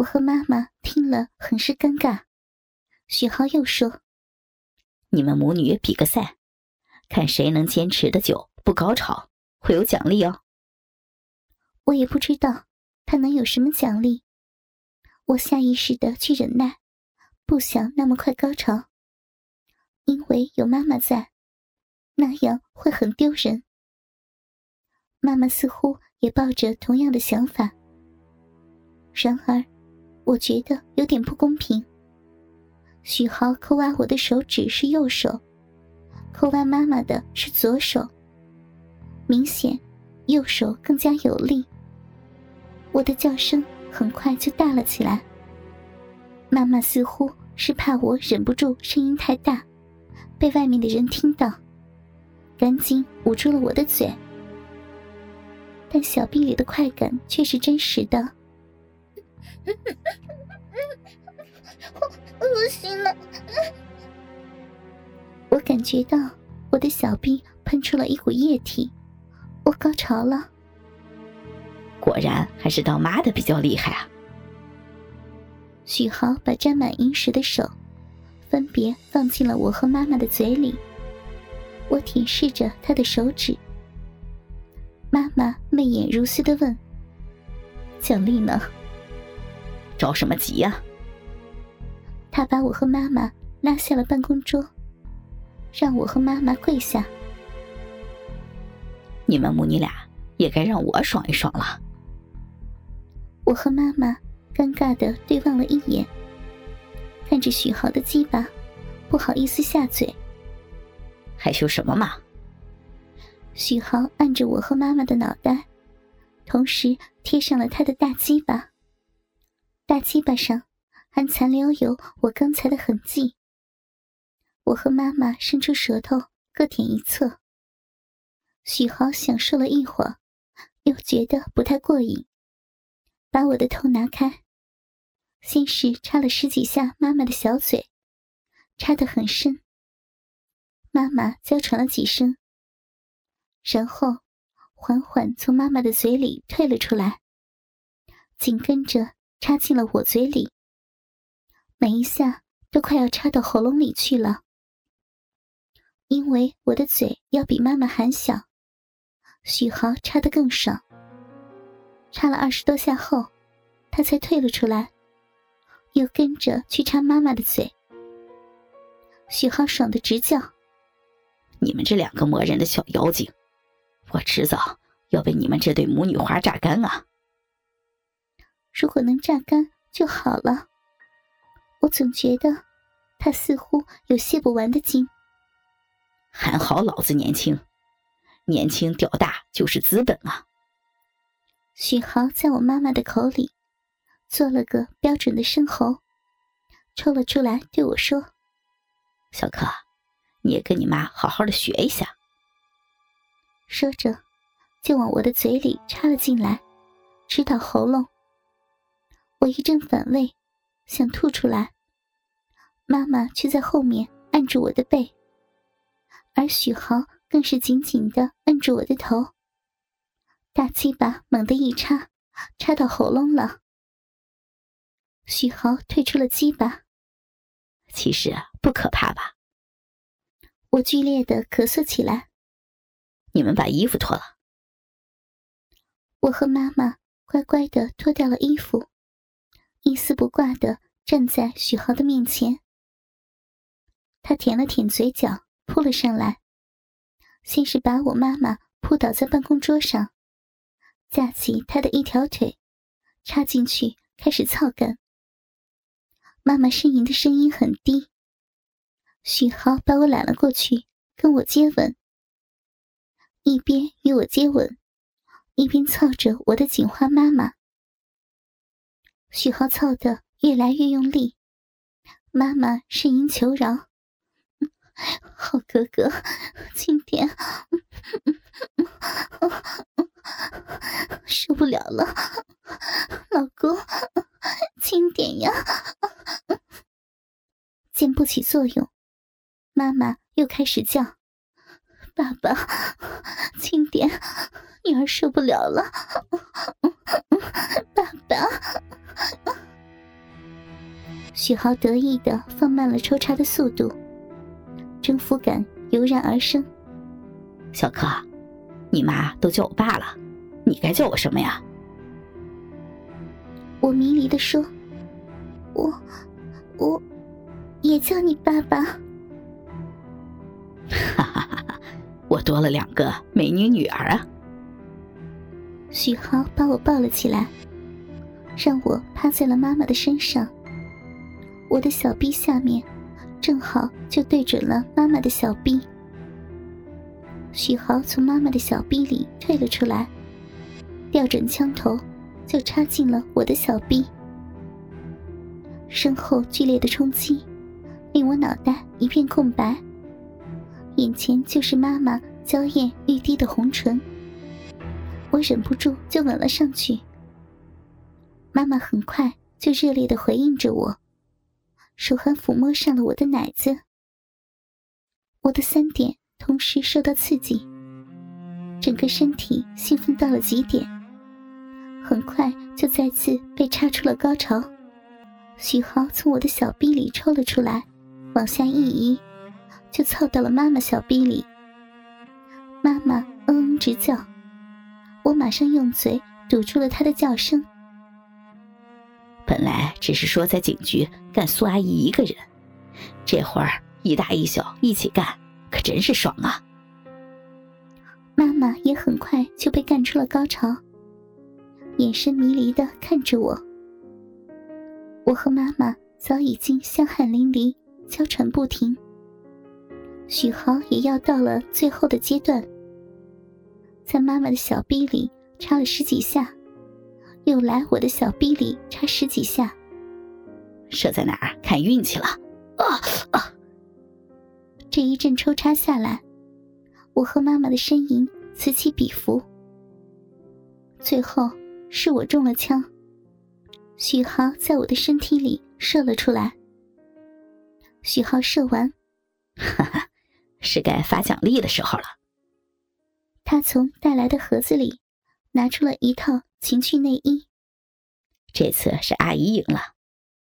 我和妈妈听了很是尴尬。许浩又说：“你们母女比个赛，看谁能坚持的久不高潮，会有奖励哦。”我也不知道他能有什么奖励。我下意识的去忍耐，不想那么快高潮，因为有妈妈在，那样会很丢人。妈妈似乎也抱着同样的想法。然而，我觉得有点不公平。许豪抠挖我的手指是右手，抠挖妈妈的是左手，明显右手更加有力。我的叫声很快就大了起来。妈妈似乎是怕我忍不住声音太大，被外面的人听到，赶紧捂住了我的嘴。但小臂里的快感却是真实的。恶心了！我感觉到我的小臂喷出了一股液体，我高潮了。果然还是当妈的比较厉害啊！许豪把沾满银石的手分别放进了我和妈妈的嘴里，我舔舐着他的手指。妈妈媚眼如丝的问：“奖励呢？着什么急呀？”他把我和妈妈拉下了办公桌，让我和妈妈跪下。你们母女俩也该让我爽一爽了。我和妈妈尴尬的对望了一眼，看着许豪的鸡巴，不好意思下嘴。害羞什么嘛？许豪按着我和妈妈的脑袋，同时贴上了他的大鸡巴。大鸡巴上还残留有我刚才的痕迹。我和妈妈伸出舌头各舔一侧。许豪享受了一会儿，又觉得不太过瘾，把我的头拿开，先是插了十几下妈妈的小嘴，插得很深。妈妈娇喘了几声。然后，缓缓从妈妈的嘴里退了出来，紧跟着插进了我嘴里。每一下都快要插到喉咙里去了。因为我的嘴要比妈妈还小，许豪插得更爽。插了二十多下后，他才退了出来，又跟着去插妈妈的嘴。许豪爽的直叫：“你们这两个磨人的小妖精！”我迟早要被你们这对母女花榨干啊！如果能榨干就好了。我总觉得他似乎有泄不完的精。还好老子年轻，年轻屌大就是资本啊！许豪在我妈妈的口里做了个标准的生猴，抽了出来，对我说：“小柯，你也跟你妈好好的学一下。”说着，就往我的嘴里插了进来，直到喉咙。我一阵反胃，想吐出来，妈妈却在后面按住我的背，而许豪更是紧紧的按住我的头。大鸡巴猛地一插，插到喉咙了。许豪退出了鸡巴。其实不可怕吧？我剧烈的咳嗽起来。你们把衣服脱了。我和妈妈乖乖的脱掉了衣服，一丝不挂的站在许豪的面前。他舔了舔嘴角，扑了上来，先是把我妈妈扑倒在办公桌上，架起他的一条腿，插进去开始操干。妈妈呻吟的声音很低。许豪把我揽了过去，跟我接吻。一边与我接吻，一边操着我的警花妈妈。许浩操的越来越用力，妈妈呻吟求饶：“好哥哥，轻点，受不了了，老公，轻点呀！”见不起作用，妈妈又开始叫。爸爸，轻点，女儿受不了了。爸爸，许豪得意的放慢了抽插的速度，征服感油然而生。小柯，你妈都叫我爸了，你该叫我什么呀？我迷离的说：“我，我，也叫你爸爸。”哈哈哈哈我多了两个美女女儿啊！许豪把我抱了起来，让我趴在了妈妈的身上。我的小臂下面，正好就对准了妈妈的小臂。许豪从妈妈的小臂里退了出来，调转枪头，就插进了我的小臂。身后剧烈的冲击，令我脑袋一片空白，眼前就是妈妈娇艳欲滴的红唇。我忍不住就吻了上去。妈妈很快就热烈的回应着我。手还抚摸上了我的奶子，我的三点同时受到刺激，整个身体兴奋到了极点，很快就再次被插出了高潮。许豪从我的小臂里抽了出来，往下一移，就凑到了妈妈小臂里。妈妈嗯嗯直叫，我马上用嘴堵住了她的叫声。本来只是说在警局干苏阿姨一个人，这会儿一大一小一起干，可真是爽啊！妈妈也很快就被干出了高潮，眼神迷离的看着我。我和妈妈早已经香汗淋漓，娇喘不停。许豪也要到了最后的阶段，在妈妈的小臂里插了十几下。又来我的小臂里插十几下，射在哪儿看运气了。啊啊！这一阵抽插下来，我和妈妈的呻吟此起彼伏。最后是我中了枪，许豪在我的身体里射了出来。许豪射完，哈哈，是该发奖励的时候了。他从带来的盒子里拿出了一套。情趣内衣，这次是阿姨赢了，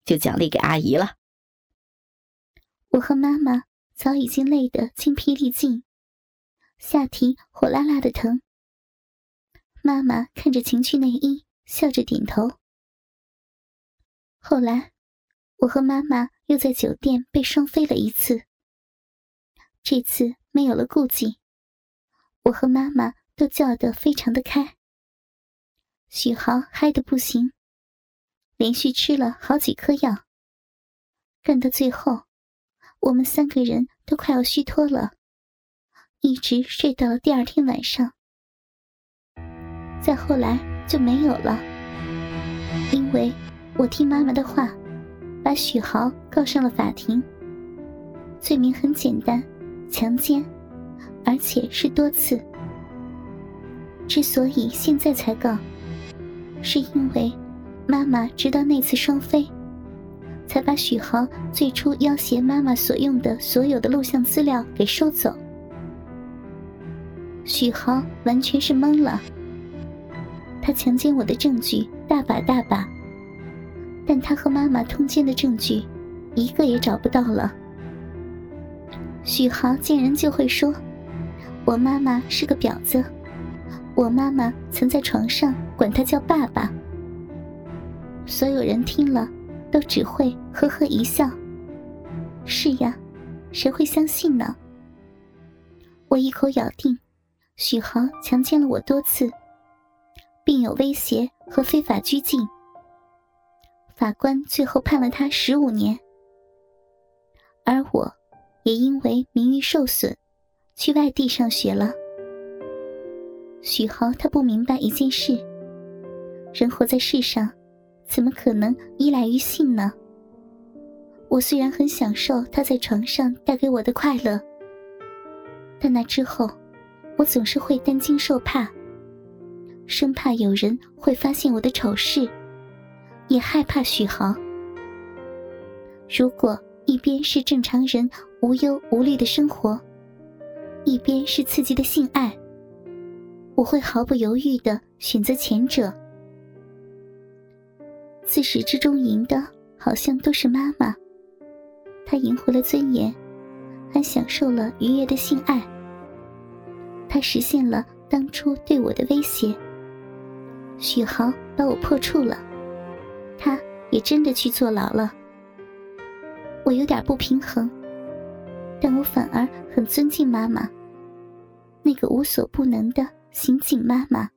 就奖励给阿姨了。我和妈妈早已经累得精疲力尽，下体火辣辣的疼。妈妈看着情趣内衣，笑着点头。后来，我和妈妈又在酒店被双飞了一次，这次没有了顾忌，我和妈妈都叫得非常的开。许豪嗨得不行，连续吃了好几颗药。干到最后，我们三个人都快要虚脱了，一直睡到了第二天晚上。再后来就没有了，因为我听妈妈的话，把许豪告上了法庭。罪名很简单，强奸，而且是多次。之所以现在才告。是因为妈妈知道那次双飞，才把许豪最初要挟妈妈所用的所有的录像资料给收走。许豪完全是懵了，他强奸我的证据大把大把，但他和妈妈通奸的证据一个也找不到了。许豪见人就会说：“我妈妈是个婊子。”我妈妈曾在床上管他叫爸爸，所有人听了都只会呵呵一笑。是呀，谁会相信呢？我一口咬定，许豪强奸了我多次，并有威胁和非法拘禁。法官最后判了他十五年，而我，也因为名誉受损，去外地上学了。许豪他不明白一件事：人活在世上，怎么可能依赖于性呢？我虽然很享受他在床上带给我的快乐，但那之后，我总是会担惊受怕，生怕有人会发现我的丑事，也害怕许豪。如果一边是正常人无忧无虑的生活，一边是刺激的性爱。我会毫不犹豫的选择前者。自始至终赢的好像都是妈妈。她赢回了尊严，还享受了愉悦的性爱。她实现了当初对我的威胁。许豪把我破处了，他也真的去坐牢了。我有点不平衡，但我反而很尊敬妈妈，那个无所不能的刑警妈妈。